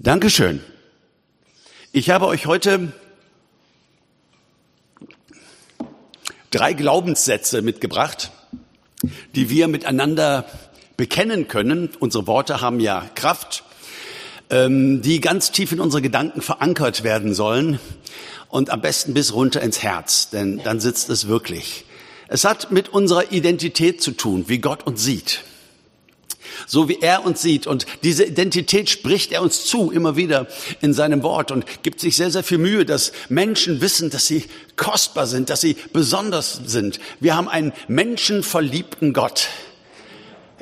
Dankeschön. Ich habe euch heute drei Glaubenssätze mitgebracht, die wir miteinander bekennen können. Unsere Worte haben ja Kraft, ähm, die ganz tief in unsere Gedanken verankert werden sollen und am besten bis runter ins Herz, denn dann sitzt es wirklich. Es hat mit unserer Identität zu tun, wie Gott uns sieht so wie er uns sieht. Und diese Identität spricht er uns zu, immer wieder in seinem Wort und gibt sich sehr, sehr viel Mühe, dass Menschen wissen, dass sie kostbar sind, dass sie besonders sind. Wir haben einen menschenverliebten Gott.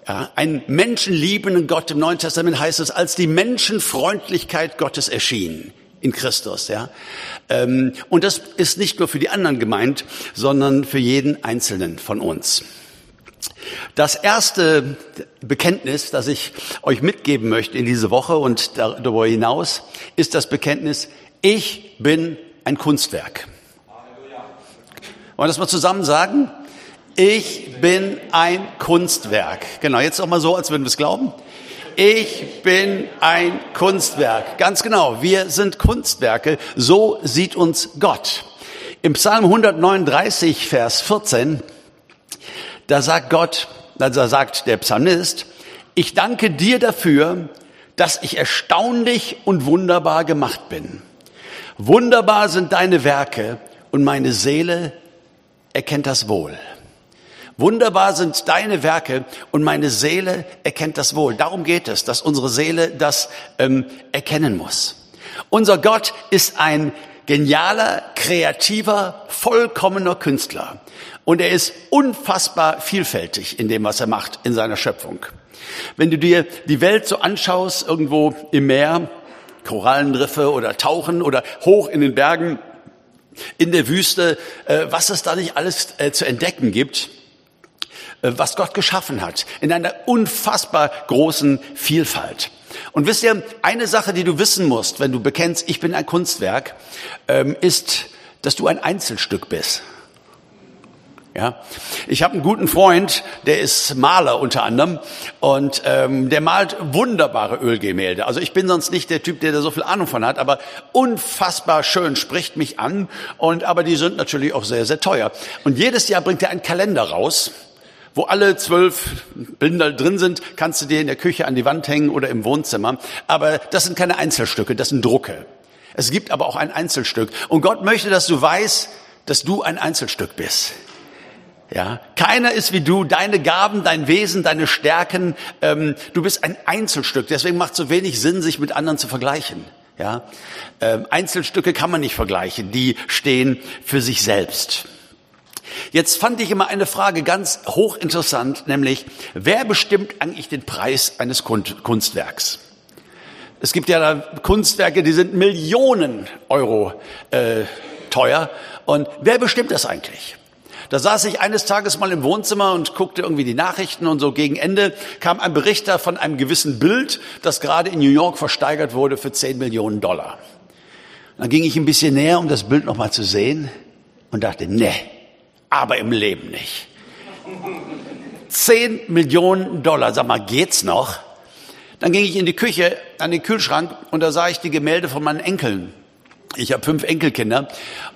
Ja, einen menschenliebenden Gott. Im Neuen Testament heißt es, als die Menschenfreundlichkeit Gottes erschien in Christus. Ja? Ähm, und das ist nicht nur für die anderen gemeint, sondern für jeden Einzelnen von uns. Das erste Bekenntnis, das ich euch mitgeben möchte in diese Woche und darüber hinaus, ist das Bekenntnis, ich bin ein Kunstwerk. Wollen wir das mal zusammen sagen? Ich bin ein Kunstwerk. Genau, jetzt auch mal so, als würden wir es glauben. Ich bin ein Kunstwerk. Ganz genau, wir sind Kunstwerke. So sieht uns Gott. Im Psalm 139, Vers 14 da sagt Gott, also sagt der Psalmist, ich danke dir dafür, dass ich erstaunlich und wunderbar gemacht bin. Wunderbar sind deine Werke und meine Seele erkennt das wohl. Wunderbar sind deine Werke und meine Seele erkennt das wohl. Darum geht es, dass unsere Seele das ähm, erkennen muss. Unser Gott ist ein genialer, kreativer, vollkommener Künstler. Und er ist unfassbar vielfältig in dem, was er macht, in seiner Schöpfung. Wenn du dir die Welt so anschaust, irgendwo im Meer, Korallenriffe oder Tauchen oder hoch in den Bergen, in der Wüste, äh, was es da nicht alles äh, zu entdecken gibt, äh, was Gott geschaffen hat, in einer unfassbar großen Vielfalt. Und wisst ihr, eine Sache, die du wissen musst, wenn du bekennst, ich bin ein Kunstwerk, ähm, ist, dass du ein Einzelstück bist. Ja, ich habe einen guten Freund, der ist Maler unter anderem und ähm, der malt wunderbare Ölgemälde. Also ich bin sonst nicht der Typ, der da so viel Ahnung von hat, aber unfassbar schön spricht mich an und aber die sind natürlich auch sehr sehr teuer. Und jedes Jahr bringt er einen Kalender raus, wo alle zwölf Bilder drin sind, kannst du dir in der Küche an die Wand hängen oder im Wohnzimmer. Aber das sind keine Einzelstücke, das sind Drucke. Es gibt aber auch ein Einzelstück. Und Gott möchte, dass du weißt, dass du ein Einzelstück bist. Ja, keiner ist wie du, deine Gaben, dein Wesen, deine Stärken. Ähm, du bist ein Einzelstück. Deswegen macht es so wenig Sinn, sich mit anderen zu vergleichen. Ja, ähm, Einzelstücke kann man nicht vergleichen. Die stehen für sich selbst. Jetzt fand ich immer eine Frage ganz hochinteressant, nämlich wer bestimmt eigentlich den Preis eines Kunstwerks? Es gibt ja da Kunstwerke, die sind Millionen Euro äh, teuer. Und wer bestimmt das eigentlich? Da saß ich eines Tages mal im Wohnzimmer und guckte irgendwie die Nachrichten und so gegen Ende kam ein Berichter von einem gewissen Bild, das gerade in New York versteigert wurde für 10 Millionen Dollar. Dann ging ich ein bisschen näher, um das Bild nochmal zu sehen und dachte, nee, aber im Leben nicht. 10 Millionen Dollar, sag mal, geht's noch? Dann ging ich in die Küche, an den Kühlschrank und da sah ich die Gemälde von meinen Enkeln. Ich habe fünf Enkelkinder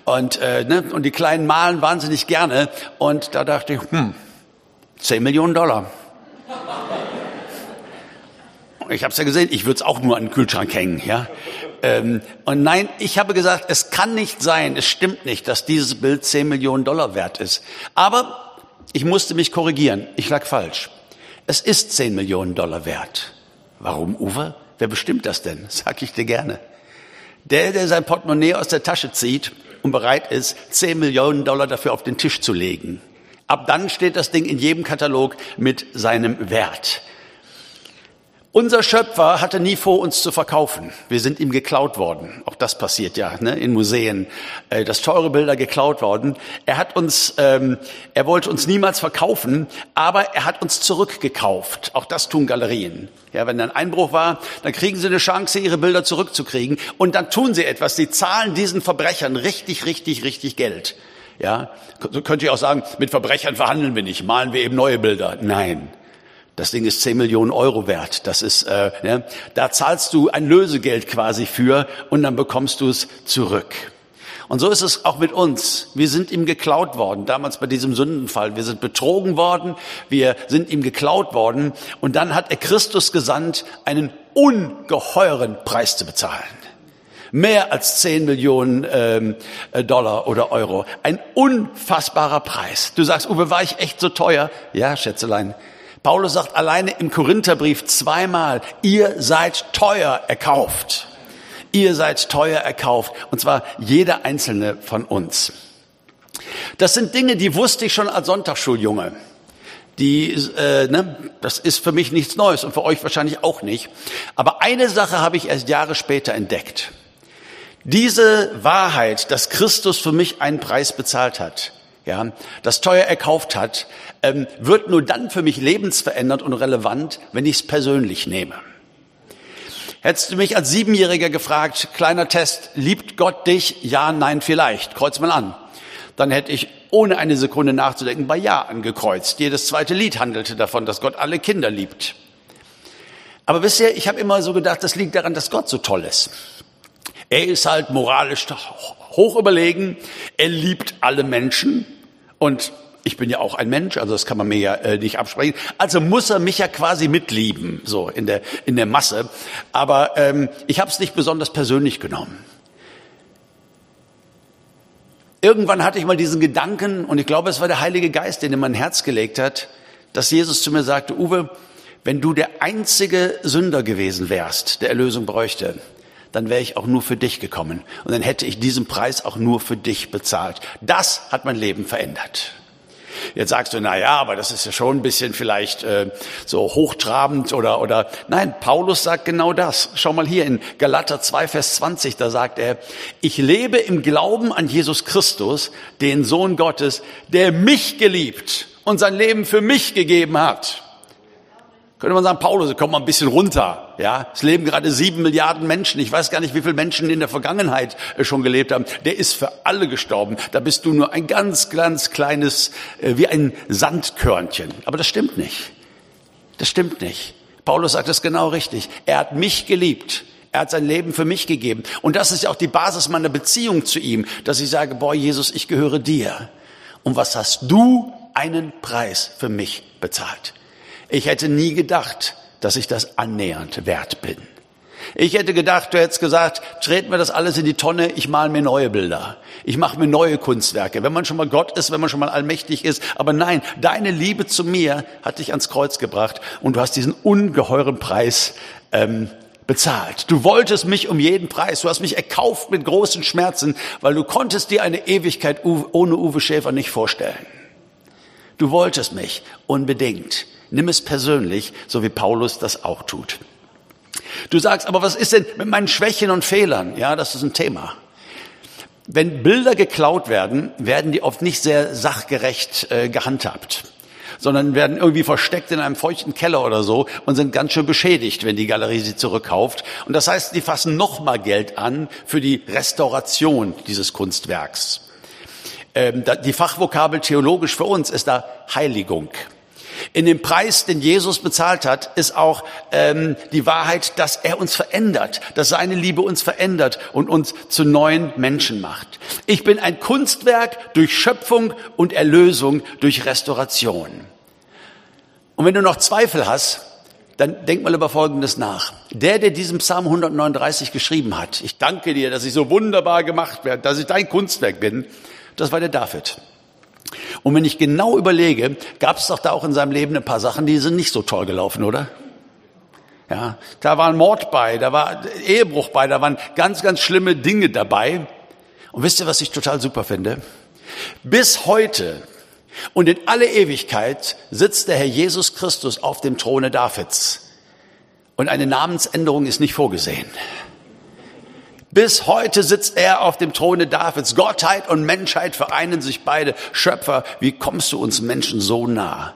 und, äh, ne, und die Kleinen malen wahnsinnig gerne. Und da dachte ich, hm, 10 Millionen Dollar. Ich habe es ja gesehen, ich würde es auch nur an den Kühlschrank hängen. Ja? Ähm, und nein, ich habe gesagt, es kann nicht sein, es stimmt nicht, dass dieses Bild 10 Millionen Dollar wert ist. Aber ich musste mich korrigieren, ich lag falsch. Es ist 10 Millionen Dollar wert. Warum, Uwe? Wer bestimmt das denn? Sag ich dir gerne. Der, der sein Portemonnaie aus der Tasche zieht und bereit ist, 10 Millionen Dollar dafür auf den Tisch zu legen. Ab dann steht das Ding in jedem Katalog mit seinem Wert. Unser Schöpfer hatte nie vor, uns zu verkaufen. Wir sind ihm geklaut worden. Auch das passiert ja ne, in Museen, äh, dass teure Bilder geklaut worden. Er hat uns, ähm, er wollte uns niemals verkaufen, aber er hat uns zurückgekauft. Auch das tun Galerien. Ja, wenn ein Einbruch war, dann kriegen sie eine Chance, ihre Bilder zurückzukriegen. Und dann tun sie etwas. Sie zahlen diesen Verbrechern richtig, richtig, richtig Geld. Ja, so könnte ich auch sagen, mit Verbrechern verhandeln wir nicht, malen wir eben neue Bilder. Nein. Das Ding ist 10 Millionen Euro wert. Das ist, äh, ne? da zahlst du ein Lösegeld quasi für und dann bekommst du es zurück. Und so ist es auch mit uns. Wir sind ihm geklaut worden, damals bei diesem Sündenfall. Wir sind betrogen worden, wir sind ihm geklaut worden und dann hat er Christus gesandt, einen ungeheuren Preis zu bezahlen. Mehr als 10 Millionen ähm, äh, Dollar oder Euro. Ein unfassbarer Preis. Du sagst, Uwe, war ich echt so teuer? Ja, Schätzelein. Paulus sagt alleine im Korintherbrief zweimal, ihr seid teuer erkauft. Ihr seid teuer erkauft. Und zwar jeder einzelne von uns. Das sind Dinge, die wusste ich schon als Sonntagsschuljunge. Die, äh, ne, das ist für mich nichts Neues und für euch wahrscheinlich auch nicht. Aber eine Sache habe ich erst Jahre später entdeckt. Diese Wahrheit, dass Christus für mich einen Preis bezahlt hat, ja, das teuer erkauft hat, ähm, wird nur dann für mich lebensverändert und relevant, wenn ich es persönlich nehme. Hättest du mich als Siebenjähriger gefragt, kleiner Test, liebt Gott dich? Ja, nein, vielleicht. Kreuz mal an. Dann hätte ich ohne eine Sekunde nachzudenken bei Ja angekreuzt. Jedes zweite Lied handelte davon, dass Gott alle Kinder liebt. Aber bisher, ich habe immer so gedacht, das liegt daran, dass Gott so toll ist. Er ist halt moralisch hoch überlegen. Er liebt alle Menschen und ich bin ja auch ein Mensch, also das kann man mir ja äh, nicht absprechen. Also muss er mich ja quasi mitlieben, so in der in der Masse. Aber ähm, ich habe es nicht besonders persönlich genommen. Irgendwann hatte ich mal diesen Gedanken, und ich glaube, es war der Heilige Geist, den in mein Herz gelegt hat, dass Jesus zu mir sagte, Uwe, wenn du der einzige Sünder gewesen wärst, der Erlösung bräuchte, dann wäre ich auch nur für dich gekommen. Und dann hätte ich diesen Preis auch nur für dich bezahlt. Das hat mein Leben verändert. Jetzt sagst du, na ja, aber das ist ja schon ein bisschen vielleicht äh, so hochtrabend oder oder nein, Paulus sagt genau das. Schau mal hier in Galater 2 Vers 20, da sagt er, ich lebe im Glauben an Jesus Christus, den Sohn Gottes, der mich geliebt und sein Leben für mich gegeben hat. Könnte man sagen, Paulus, komm mal ein bisschen runter. Ja, es leben gerade sieben Milliarden Menschen. Ich weiß gar nicht, wie viele Menschen in der Vergangenheit äh, schon gelebt haben. Der ist für alle gestorben. Da bist du nur ein ganz, ganz kleines, äh, wie ein Sandkörnchen. Aber das stimmt nicht. Das stimmt nicht. Paulus sagt das genau richtig. Er hat mich geliebt. Er hat sein Leben für mich gegeben. Und das ist ja auch die Basis meiner Beziehung zu ihm, dass ich sage, boah, Jesus, ich gehöre dir. Und was hast du einen Preis für mich bezahlt? Ich hätte nie gedacht, dass ich das annähernd wert bin. Ich hätte gedacht, du hättest gesagt, treten wir das alles in die Tonne, ich mal mir neue Bilder. Ich mache mir neue Kunstwerke. Wenn man schon mal Gott ist, wenn man schon mal allmächtig ist. Aber nein, deine Liebe zu mir hat dich ans Kreuz gebracht und du hast diesen ungeheuren Preis ähm, bezahlt. Du wolltest mich um jeden Preis. Du hast mich erkauft mit großen Schmerzen, weil du konntest dir eine Ewigkeit ohne Uwe Schäfer nicht vorstellen. Du wolltest mich unbedingt. Nimm es persönlich, so wie Paulus das auch tut. Du sagst, aber was ist denn mit meinen Schwächen und Fehlern? Ja, das ist ein Thema. Wenn Bilder geklaut werden, werden die oft nicht sehr sachgerecht äh, gehandhabt, sondern werden irgendwie versteckt in einem feuchten Keller oder so und sind ganz schön beschädigt, wenn die Galerie sie zurückkauft. Und das heißt, die fassen nochmal Geld an für die Restauration dieses Kunstwerks. Ähm, die Fachvokabel theologisch für uns ist da Heiligung. In dem Preis, den Jesus bezahlt hat, ist auch ähm, die Wahrheit, dass er uns verändert, dass seine Liebe uns verändert und uns zu neuen Menschen macht. Ich bin ein Kunstwerk durch Schöpfung und Erlösung durch Restauration. Und wenn du noch Zweifel hast, dann denk mal über Folgendes nach. Der, der diesen Psalm 139 geschrieben hat, ich danke dir, dass ich so wunderbar gemacht werde, dass ich dein Kunstwerk bin, das war der David. Und wenn ich genau überlege, gab es doch da auch in seinem Leben ein paar Sachen, die sind nicht so toll gelaufen, oder? Ja, da war ein Mord bei, da war Ehebruch bei, da waren ganz, ganz schlimme Dinge dabei. Und wisst ihr, was ich total super finde? Bis heute und in alle Ewigkeit sitzt der Herr Jesus Christus auf dem Throne Davids. Und eine Namensänderung ist nicht vorgesehen. Bis heute sitzt er auf dem Throne Davids. Gottheit und Menschheit vereinen sich beide. Schöpfer, wie kommst du uns Menschen so nah?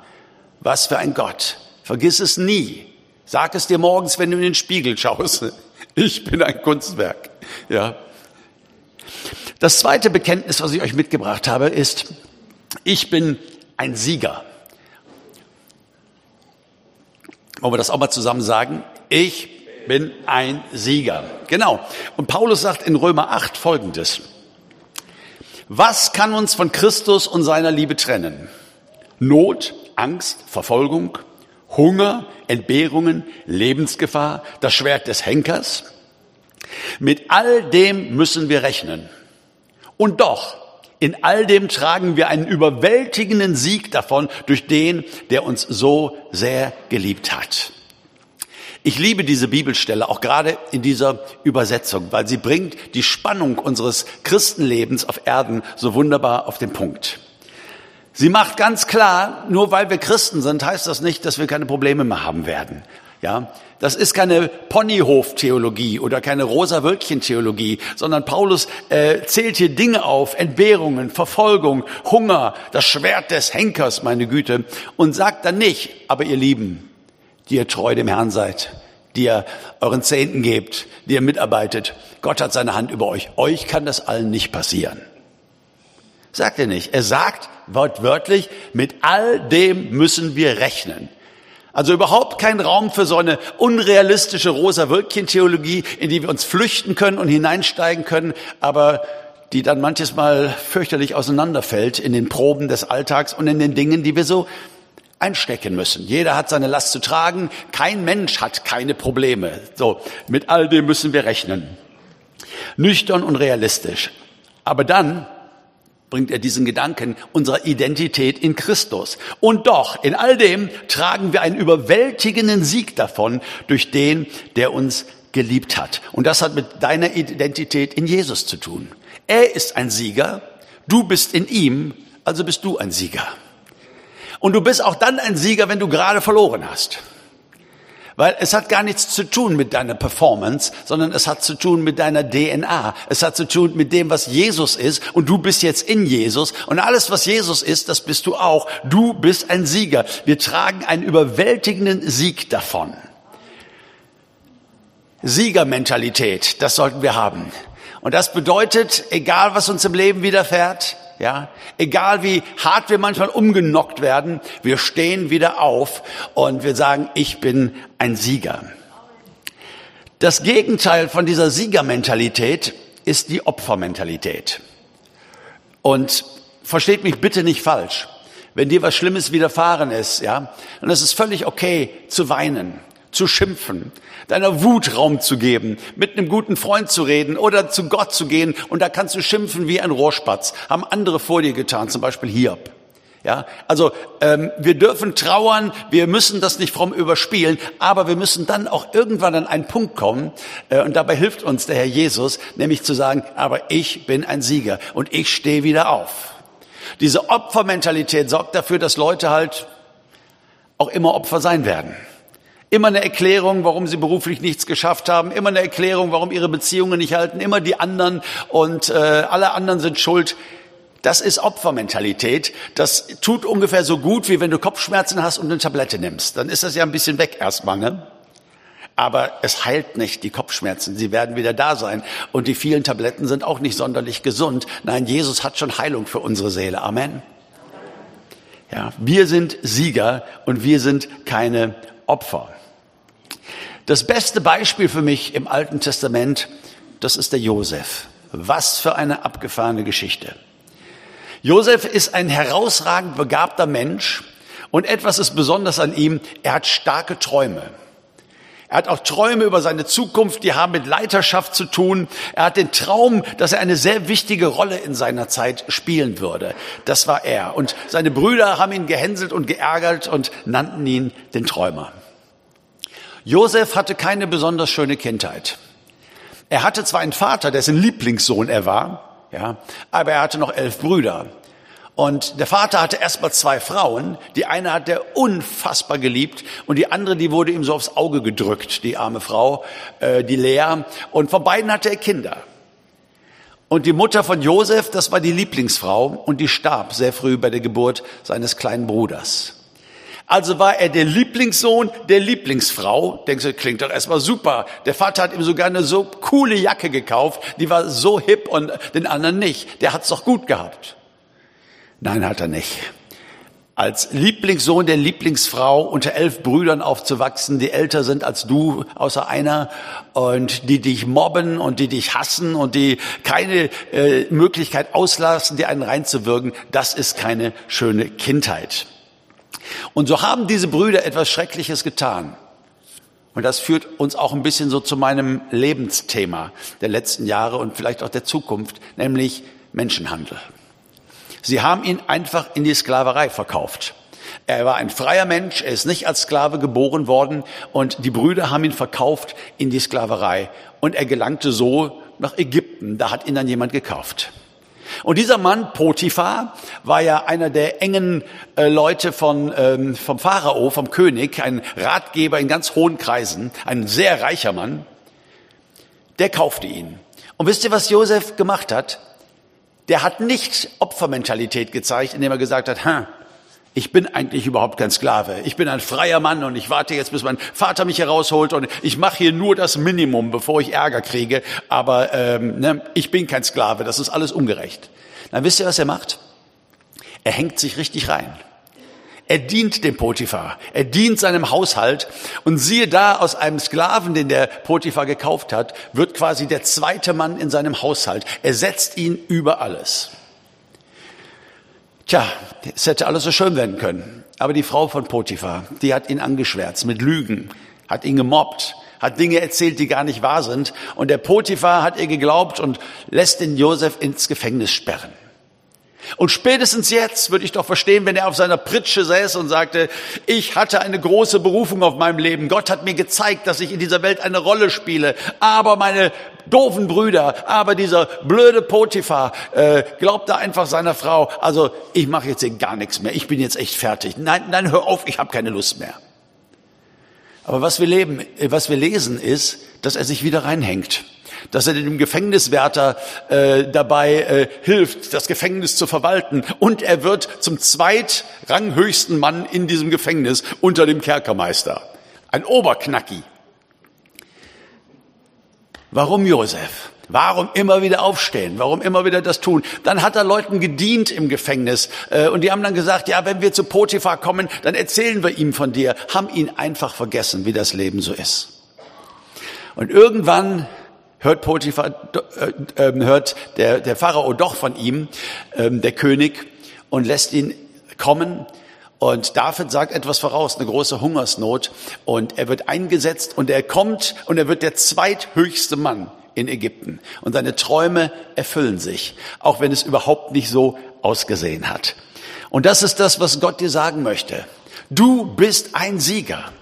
Was für ein Gott. Vergiss es nie. Sag es dir morgens, wenn du in den Spiegel schaust. Ich bin ein Kunstwerk. Ja. Das zweite Bekenntnis, was ich euch mitgebracht habe, ist, ich bin ein Sieger. Wollen wir das auch mal zusammen sagen? Ich bin ein Sieger. Genau. Und Paulus sagt in Römer 8 Folgendes. Was kann uns von Christus und seiner Liebe trennen? Not, Angst, Verfolgung, Hunger, Entbehrungen, Lebensgefahr, das Schwert des Henkers. Mit all dem müssen wir rechnen. Und doch, in all dem tragen wir einen überwältigenden Sieg davon durch den, der uns so sehr geliebt hat. Ich liebe diese Bibelstelle, auch gerade in dieser Übersetzung, weil sie bringt die Spannung unseres Christenlebens auf Erden so wunderbar auf den Punkt. Sie macht ganz klar, nur weil wir Christen sind, heißt das nicht, dass wir keine Probleme mehr haben werden. Ja, das ist keine Ponyhof-Theologie oder keine rosa-Wölkchen-Theologie, sondern Paulus äh, zählt hier Dinge auf, Entbehrungen, Verfolgung, Hunger, das Schwert des Henkers, meine Güte, und sagt dann nicht, aber ihr Lieben, die ihr treu dem Herrn seid, die ihr euren Zehnten gebt, die ihr mitarbeitet, Gott hat seine Hand über euch. Euch kann das allen nicht passieren. Sagt er nicht. Er sagt wortwörtlich, mit all dem müssen wir rechnen. Also überhaupt kein Raum für so eine unrealistische rosa-Wölkchen-Theologie, in die wir uns flüchten können und hineinsteigen können, aber die dann manches Mal fürchterlich auseinanderfällt in den Proben des Alltags und in den Dingen, die wir so einstecken müssen. Jeder hat seine Last zu tragen. Kein Mensch hat keine Probleme. So, mit all dem müssen wir rechnen. Nüchtern und realistisch. Aber dann bringt er diesen Gedanken unserer Identität in Christus. Und doch, in all dem tragen wir einen überwältigenden Sieg davon durch den, der uns geliebt hat. Und das hat mit deiner Identität in Jesus zu tun. Er ist ein Sieger, du bist in ihm, also bist du ein Sieger. Und du bist auch dann ein Sieger, wenn du gerade verloren hast. Weil es hat gar nichts zu tun mit deiner Performance, sondern es hat zu tun mit deiner DNA. Es hat zu tun mit dem, was Jesus ist. Und du bist jetzt in Jesus. Und alles, was Jesus ist, das bist du auch. Du bist ein Sieger. Wir tragen einen überwältigenden Sieg davon. Siegermentalität, das sollten wir haben. Und das bedeutet, egal was uns im Leben widerfährt, ja, egal wie hart wir manchmal umgenockt werden, wir stehen wieder auf und wir sagen, ich bin ein Sieger. Das Gegenteil von dieser Siegermentalität ist die Opfermentalität. Und versteht mich bitte nicht falsch. Wenn dir was Schlimmes widerfahren ist, ja, dann ist es völlig okay zu weinen zu schimpfen, deiner Wut Raum zu geben, mit einem guten Freund zu reden oder zu Gott zu gehen und da kannst du schimpfen wie ein Rohrspatz. Haben andere vor dir getan, zum Beispiel Hiob. Ja, also ähm, wir dürfen trauern, wir müssen das nicht fromm überspielen, aber wir müssen dann auch irgendwann an einen Punkt kommen äh, und dabei hilft uns der Herr Jesus, nämlich zu sagen, aber ich bin ein Sieger und ich stehe wieder auf. Diese Opfermentalität sorgt dafür, dass Leute halt auch immer Opfer sein werden. Immer eine Erklärung, warum sie beruflich nichts geschafft haben. Immer eine Erklärung, warum ihre Beziehungen nicht halten. Immer die anderen und äh, alle anderen sind schuld. Das ist Opfermentalität. Das tut ungefähr so gut, wie wenn du Kopfschmerzen hast und eine Tablette nimmst. Dann ist das ja ein bisschen weg erstmal, ne? Aber es heilt nicht die Kopfschmerzen. Sie werden wieder da sein. Und die vielen Tabletten sind auch nicht sonderlich gesund. Nein, Jesus hat schon Heilung für unsere Seele. Amen. Ja, wir sind Sieger und wir sind keine Opfer. Das beste Beispiel für mich im Alten Testament, das ist der Josef. Was für eine abgefahrene Geschichte. Josef ist ein herausragend begabter Mensch und etwas ist besonders an ihm, er hat starke Träume. Er hat auch Träume über seine Zukunft, die haben mit Leiterschaft zu tun. Er hat den Traum, dass er eine sehr wichtige Rolle in seiner Zeit spielen würde. Das war er. Und seine Brüder haben ihn gehänselt und geärgert und nannten ihn den Träumer. Josef hatte keine besonders schöne Kindheit. Er hatte zwar einen Vater, dessen Lieblingssohn er war, ja, aber er hatte noch elf Brüder. Und der Vater hatte erstmal zwei Frauen. Die eine hat er unfassbar geliebt und die andere, die wurde ihm so aufs Auge gedrückt, die arme Frau, äh, die Lea. Und von beiden hatte er Kinder. Und die Mutter von Josef, das war die Lieblingsfrau und die starb sehr früh bei der Geburt seines kleinen Bruders. Also war er der Lieblingssohn der Lieblingsfrau. Denkst du, klingt doch erstmal super. Der Vater hat ihm sogar eine so coole Jacke gekauft, die war so hip und den anderen nicht. Der hat's doch gut gehabt. Nein, hat er nicht. als Lieblingssohn der Lieblingsfrau unter elf Brüdern aufzuwachsen, die älter sind als du, außer einer, und die dich mobben und die dich hassen und die keine äh, Möglichkeit auslassen, dir einen reinzuwirken, das ist keine schöne Kindheit. Und so haben diese Brüder etwas Schreckliches getan. Und das führt uns auch ein bisschen so zu meinem Lebensthema der letzten Jahre und vielleicht auch der Zukunft, nämlich Menschenhandel. Sie haben ihn einfach in die Sklaverei verkauft. Er war ein freier Mensch, er ist nicht als Sklave geboren worden und die Brüder haben ihn verkauft in die Sklaverei und er gelangte so nach Ägypten. Da hat ihn dann jemand gekauft. Und dieser Mann, Potiphar, war ja einer der engen äh, Leute von, ähm, vom Pharao, vom König, ein Ratgeber in ganz hohen Kreisen, ein sehr reicher Mann. Der kaufte ihn. Und wisst ihr, was Josef gemacht hat? der hat nicht Opfermentalität gezeigt, indem er gesagt hat, ha, ich bin eigentlich überhaupt kein Sklave. Ich bin ein freier Mann und ich warte jetzt, bis mein Vater mich herausholt und ich mache hier nur das Minimum, bevor ich Ärger kriege. Aber ähm, ne, ich bin kein Sklave. Das ist alles ungerecht. Dann wisst ihr, was er macht? Er hängt sich richtig rein. Er dient dem Potiphar. Er dient seinem Haushalt. Und siehe da, aus einem Sklaven, den der Potiphar gekauft hat, wird quasi der zweite Mann in seinem Haushalt. Er setzt ihn über alles. Tja, es hätte alles so schön werden können. Aber die Frau von Potiphar, die hat ihn angeschwärzt mit Lügen, hat ihn gemobbt, hat Dinge erzählt, die gar nicht wahr sind. Und der Potiphar hat ihr geglaubt und lässt den Josef ins Gefängnis sperren. Und spätestens jetzt würde ich doch verstehen, wenn er auf seiner Pritsche säß und sagte, ich hatte eine große Berufung auf meinem Leben. Gott hat mir gezeigt, dass ich in dieser Welt eine Rolle spiele. Aber meine doofen Brüder, aber dieser blöde Potiphar äh, glaubte einfach seiner Frau, also ich mache jetzt hier gar nichts mehr. Ich bin jetzt echt fertig. Nein, nein, hör auf, ich habe keine Lust mehr. Aber was wir leben, was wir lesen, ist, dass er sich wieder reinhängt dass er dem Gefängniswärter äh, dabei äh, hilft, das Gefängnis zu verwalten. Und er wird zum zweitranghöchsten Mann in diesem Gefängnis unter dem Kerkermeister. Ein Oberknacki. Warum Josef? Warum immer wieder aufstehen? Warum immer wieder das tun? Dann hat er Leuten gedient im Gefängnis äh, und die haben dann gesagt, ja, wenn wir zu Potiphar kommen, dann erzählen wir ihm von dir. Haben ihn einfach vergessen, wie das Leben so ist. Und irgendwann hört Potiphar, äh, hört der, der Pharao doch von ihm, ähm, der König, und lässt ihn kommen. Und David sagt etwas voraus, eine große Hungersnot. Und er wird eingesetzt und er kommt und er wird der zweithöchste Mann in Ägypten. Und seine Träume erfüllen sich, auch wenn es überhaupt nicht so ausgesehen hat. Und das ist das, was Gott dir sagen möchte. Du bist ein Sieger.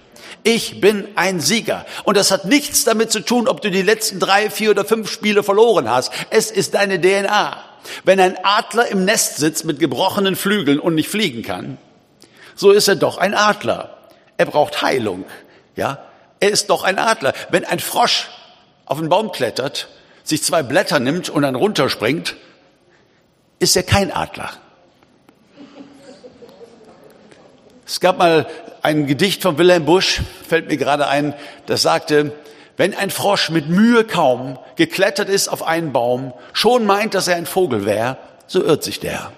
Ich bin ein Sieger. Und das hat nichts damit zu tun, ob du die letzten drei, vier oder fünf Spiele verloren hast. Es ist deine DNA. Wenn ein Adler im Nest sitzt mit gebrochenen Flügeln und nicht fliegen kann, so ist er doch ein Adler. Er braucht Heilung. Ja, er ist doch ein Adler. Wenn ein Frosch auf einen Baum klettert, sich zwei Blätter nimmt und dann runterspringt, ist er kein Adler. Es gab mal ein Gedicht von Wilhelm Busch, fällt mir gerade ein, das sagte, wenn ein Frosch mit Mühe kaum geklettert ist auf einen Baum, schon meint, dass er ein Vogel wäre, so irrt sich der.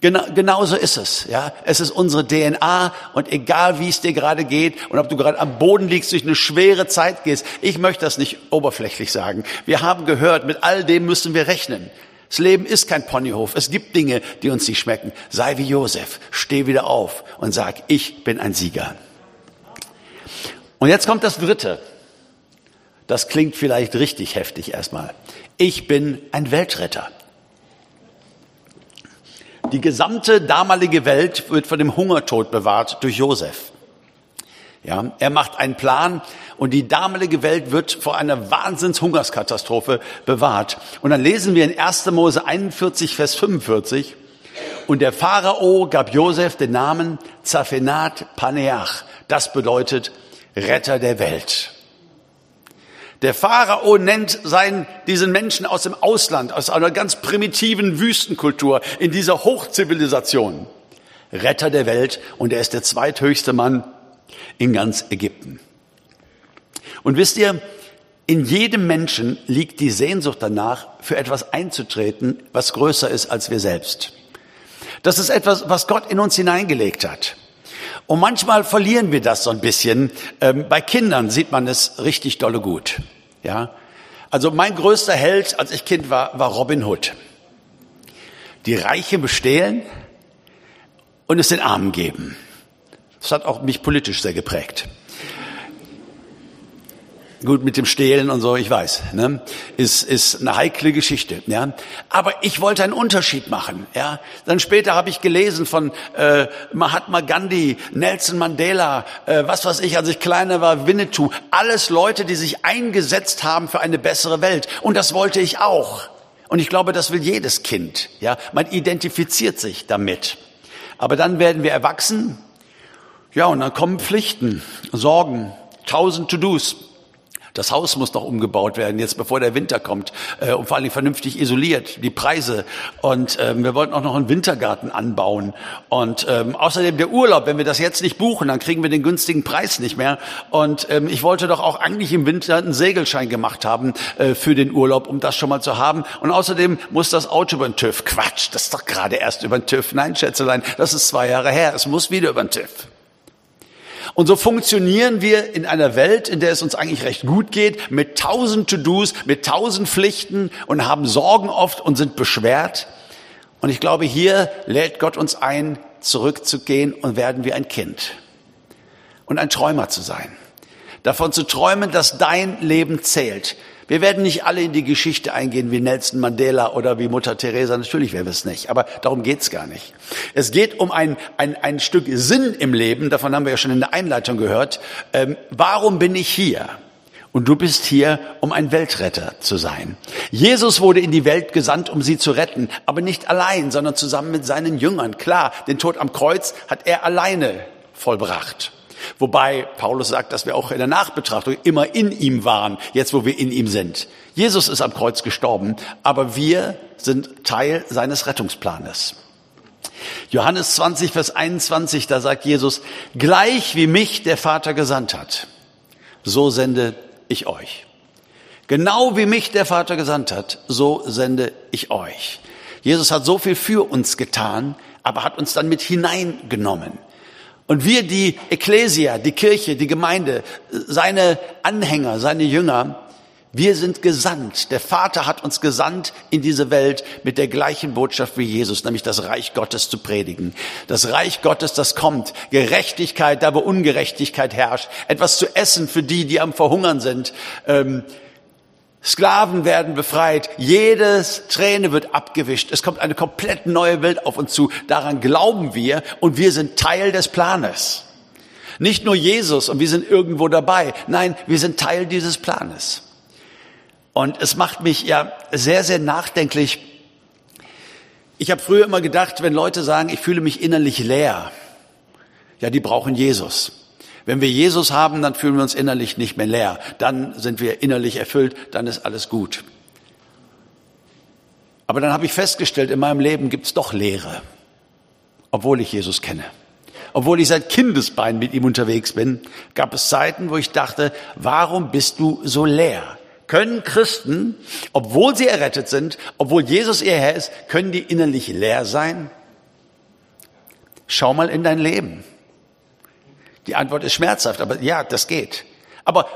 Genau, genauso ist es. Ja, es ist unsere DNA und egal wie es dir gerade geht und ob du gerade am Boden liegst, durch eine schwere Zeit gehst, ich möchte das nicht oberflächlich sagen. Wir haben gehört, mit all dem müssen wir rechnen. Das Leben ist kein Ponyhof. Es gibt Dinge, die uns nicht schmecken. Sei wie Josef. Steh wieder auf und sag, ich bin ein Sieger. Und jetzt kommt das Dritte. Das klingt vielleicht richtig heftig erstmal. Ich bin ein Weltretter. Die gesamte damalige Welt wird vor dem Hungertod bewahrt durch Josef. Ja, er macht einen Plan und die damalige Welt wird vor einer Wahnsinnshungerskatastrophe bewahrt. Und dann lesen wir in 1. Mose 41, Vers 45, und der Pharao gab Josef den Namen Zaphenat Paneach. Das bedeutet Retter der Welt. Der Pharao nennt seinen, diesen Menschen aus dem Ausland, aus einer ganz primitiven Wüstenkultur, in dieser Hochzivilisation, Retter der Welt und er ist der zweithöchste Mann in ganz Ägypten. Und wisst ihr, In jedem Menschen liegt die Sehnsucht danach, für etwas einzutreten, was größer ist als wir selbst. Das ist etwas, was Gott in uns hineingelegt hat. Und manchmal verlieren wir das so ein bisschen. Ähm, bei Kindern sieht man es richtig dolle gut. Ja, also mein größter Held, als ich Kind war, war Robin Hood. Die Reiche bestehlen und es den Armen geben. Das hat auch mich politisch sehr geprägt. Gut, mit dem Stehlen und so, ich weiß, ne, ist, ist eine heikle Geschichte, ja. Aber ich wollte einen Unterschied machen, ja. Dann später habe ich gelesen von äh, Mahatma Gandhi, Nelson Mandela, äh, was weiß ich, als ich kleiner war, Winnetou. Alles Leute, die sich eingesetzt haben für eine bessere Welt. Und das wollte ich auch. Und ich glaube, das will jedes Kind, ja. Man identifiziert sich damit. Aber dann werden wir erwachsen, ja, und dann kommen Pflichten, Sorgen, tausend To-Dos. Das Haus muss noch umgebaut werden, jetzt bevor der Winter kommt äh, und vor Dingen vernünftig isoliert, die Preise. Und ähm, wir wollten auch noch einen Wintergarten anbauen. Und ähm, außerdem der Urlaub, wenn wir das jetzt nicht buchen, dann kriegen wir den günstigen Preis nicht mehr. Und ähm, ich wollte doch auch eigentlich im Winter einen Segelschein gemacht haben äh, für den Urlaub, um das schon mal zu haben. Und außerdem muss das Auto über den TÜV. Quatsch, das ist doch gerade erst über den TÜV. Nein, Schätzelein, das ist zwei Jahre her. Es muss wieder über den TÜV. Und so funktionieren wir in einer Welt, in der es uns eigentlich recht gut geht, mit tausend To-Dos, mit tausend Pflichten und haben Sorgen oft und sind beschwert. Und ich glaube, hier lädt Gott uns ein, zurückzugehen und werden wie ein Kind und ein Träumer zu sein. Davon zu träumen, dass dein Leben zählt, wir werden nicht alle in die Geschichte eingehen wie Nelson Mandela oder wie Mutter Teresa. Natürlich werden wir es nicht. Aber darum geht's gar nicht. Es geht um ein, ein, ein Stück Sinn im Leben. Davon haben wir ja schon in der Einleitung gehört. Ähm, warum bin ich hier? Und du bist hier, um ein Weltretter zu sein. Jesus wurde in die Welt gesandt, um sie zu retten, aber nicht allein, sondern zusammen mit seinen Jüngern. Klar, den Tod am Kreuz hat er alleine vollbracht. Wobei Paulus sagt, dass wir auch in der Nachbetrachtung immer in ihm waren, jetzt wo wir in ihm sind. Jesus ist am Kreuz gestorben, aber wir sind Teil seines Rettungsplanes. Johannes 20, Vers 21, da sagt Jesus, gleich wie mich der Vater gesandt hat, so sende ich euch. Genau wie mich der Vater gesandt hat, so sende ich euch. Jesus hat so viel für uns getan, aber hat uns dann mit hineingenommen. Und wir, die Ekklesia, die Kirche, die Gemeinde, seine Anhänger, seine Jünger, wir sind gesandt. Der Vater hat uns gesandt in diese Welt mit der gleichen Botschaft wie Jesus, nämlich das Reich Gottes zu predigen. Das Reich Gottes, das kommt. Gerechtigkeit, da wo Ungerechtigkeit herrscht. Etwas zu essen für die, die am Verhungern sind. Ähm, Sklaven werden befreit, jedes Träne wird abgewischt. Es kommt eine komplett neue Welt auf uns zu. Daran glauben wir und wir sind Teil des Planes. Nicht nur Jesus und wir sind irgendwo dabei. Nein, wir sind Teil dieses Planes. Und es macht mich ja sehr, sehr nachdenklich. Ich habe früher immer gedacht, wenn Leute sagen, ich fühle mich innerlich leer, ja, die brauchen Jesus. Wenn wir Jesus haben, dann fühlen wir uns innerlich nicht mehr leer. Dann sind wir innerlich erfüllt, dann ist alles gut. Aber dann habe ich festgestellt, in meinem Leben gibt es doch Leere, obwohl ich Jesus kenne. Obwohl ich seit Kindesbein mit ihm unterwegs bin, gab es Zeiten, wo ich dachte, warum bist du so leer? Können Christen, obwohl sie errettet sind, obwohl Jesus ihr Herr ist, können die innerlich leer sein? Schau mal in dein Leben. Die Antwort ist schmerzhaft, aber ja, das geht. Aber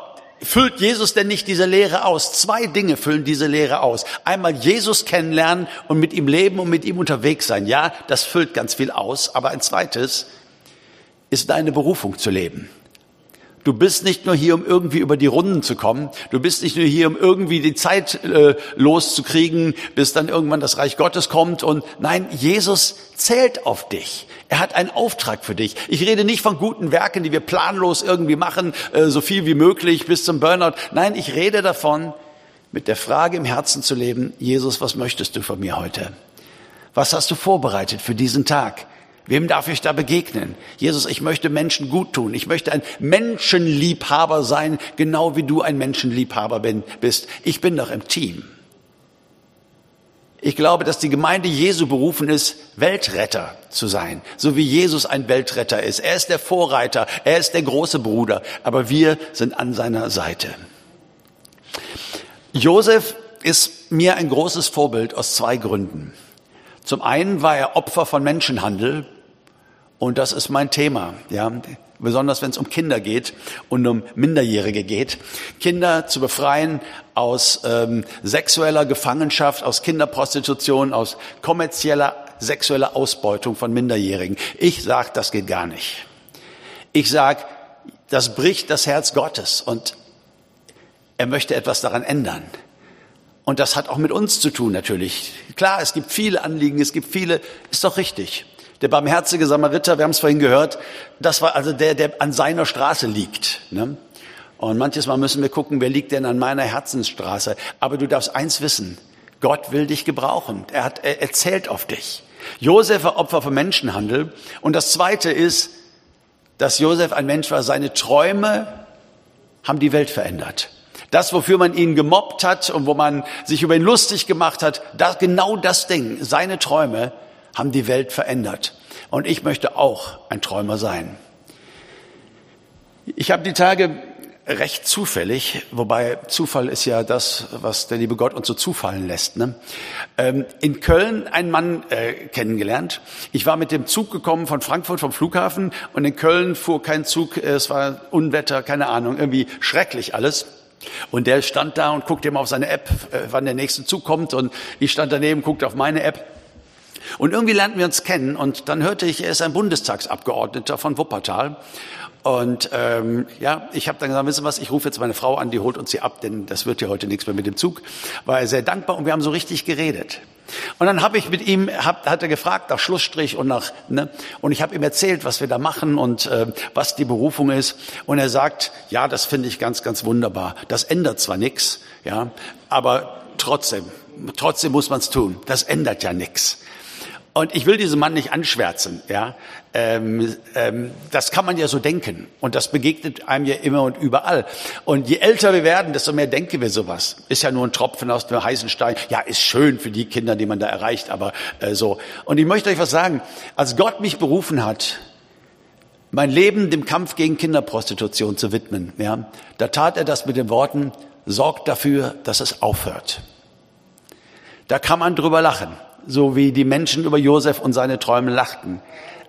füllt Jesus denn nicht diese Lehre aus? Zwei Dinge füllen diese Lehre aus. Einmal Jesus kennenlernen und mit ihm leben und mit ihm unterwegs sein. Ja, das füllt ganz viel aus. Aber ein zweites ist deine Berufung zu leben. Du bist nicht nur hier, um irgendwie über die Runden zu kommen. Du bist nicht nur hier, um irgendwie die Zeit äh, loszukriegen, bis dann irgendwann das Reich Gottes kommt. Und nein, Jesus zählt auf dich. Er hat einen Auftrag für dich. Ich rede nicht von guten Werken, die wir planlos irgendwie machen, äh, so viel wie möglich bis zum Burnout. Nein, ich rede davon, mit der Frage im Herzen zu leben, Jesus, was möchtest du von mir heute? Was hast du vorbereitet für diesen Tag? Wem darf ich da begegnen? Jesus, ich möchte Menschen gut tun. Ich möchte ein Menschenliebhaber sein, genau wie du ein Menschenliebhaber bist. Ich bin doch im Team. Ich glaube, dass die Gemeinde Jesu berufen ist, Weltretter zu sein, so wie Jesus ein Weltretter ist. Er ist der Vorreiter, er ist der große Bruder, aber wir sind an seiner Seite. Josef ist mir ein großes Vorbild aus zwei Gründen. Zum einen war er Opfer von Menschenhandel und das ist mein Thema, ja. Besonders wenn es um Kinder geht und um Minderjährige geht. Kinder zu befreien aus ähm, sexueller Gefangenschaft, aus Kinderprostitution, aus kommerzieller sexueller Ausbeutung von Minderjährigen. Ich sag, das geht gar nicht. Ich sag, das bricht das Herz Gottes und er möchte etwas daran ändern. Und das hat auch mit uns zu tun natürlich. Klar, es gibt viele Anliegen, es gibt viele, ist doch richtig. Der barmherzige Samariter, wir haben es vorhin gehört, das war also der, der an seiner Straße liegt. Ne? Und manches Mal müssen wir gucken, wer liegt denn an meiner Herzensstraße. Aber du darfst eins wissen, Gott will dich gebrauchen. Er, hat, er erzählt auf dich. Josef war Opfer von Menschenhandel. Und das Zweite ist, dass Josef ein Mensch war, seine Träume haben die Welt verändert. Das, wofür man ihn gemobbt hat und wo man sich über ihn lustig gemacht hat, das, genau das Ding, seine Träume haben die Welt verändert. Und ich möchte auch ein Träumer sein. Ich habe die Tage recht zufällig, wobei Zufall ist ja das, was der liebe Gott uns so zufallen lässt. Ne? Ähm, in Köln einen Mann äh, kennengelernt. Ich war mit dem Zug gekommen von Frankfurt vom Flughafen und in Köln fuhr kein Zug. Es war Unwetter, keine Ahnung, irgendwie schrecklich alles. Und der stand da und guckte immer auf seine App, äh, wann der nächste Zug kommt. Und ich stand daneben, guckte auf meine App. Und irgendwie lernten wir uns kennen. Und dann hörte ich, er ist ein Bundestagsabgeordneter von Wuppertal. Und ähm, ja, ich habe dann gesagt, wissen Sie was, ich rufe jetzt meine Frau an, die holt uns hier ab, denn das wird ja heute nichts mehr mit dem Zug. War er sehr dankbar und wir haben so richtig geredet. Und dann habe ich mit ihm, hab, hat er gefragt nach Schlussstrich und nach, ne, und ich habe ihm erzählt, was wir da machen und äh, was die Berufung ist. Und er sagt, ja, das finde ich ganz, ganz wunderbar. Das ändert zwar nichts, ja, aber trotzdem, trotzdem muss man es tun. Das ändert ja nichts. Und ich will diesen Mann nicht anschwärzen, ja. Ähm, ähm, das kann man ja so denken und das begegnet einem ja immer und überall. Und je älter wir werden, desto mehr denken wir sowas. Ist ja nur ein Tropfen aus dem heißen Stein. Ja, ist schön für die Kinder, die man da erreicht, aber äh, so. Und ich möchte euch was sagen. Als Gott mich berufen hat, mein Leben dem Kampf gegen Kinderprostitution zu widmen, ja, da tat er das mit den Worten: Sorgt dafür, dass es aufhört. Da kann man drüber lachen so wie die Menschen über Josef und seine Träume lachten.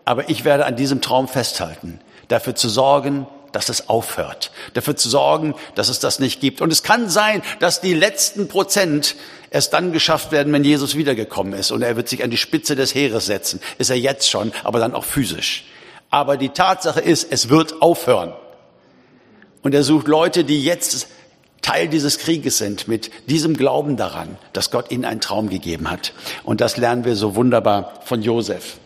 Aber ich werde an diesem Traum festhalten, dafür zu sorgen, dass es aufhört, dafür zu sorgen, dass es das nicht gibt. Und es kann sein, dass die letzten Prozent erst dann geschafft werden, wenn Jesus wiedergekommen ist und er wird sich an die Spitze des Heeres setzen. Ist er jetzt schon, aber dann auch physisch. Aber die Tatsache ist, es wird aufhören. Und er sucht Leute, die jetzt Teil dieses Krieges sind, mit diesem Glauben daran, dass Gott ihnen einen Traum gegeben hat. Und das lernen wir so wunderbar von Josef.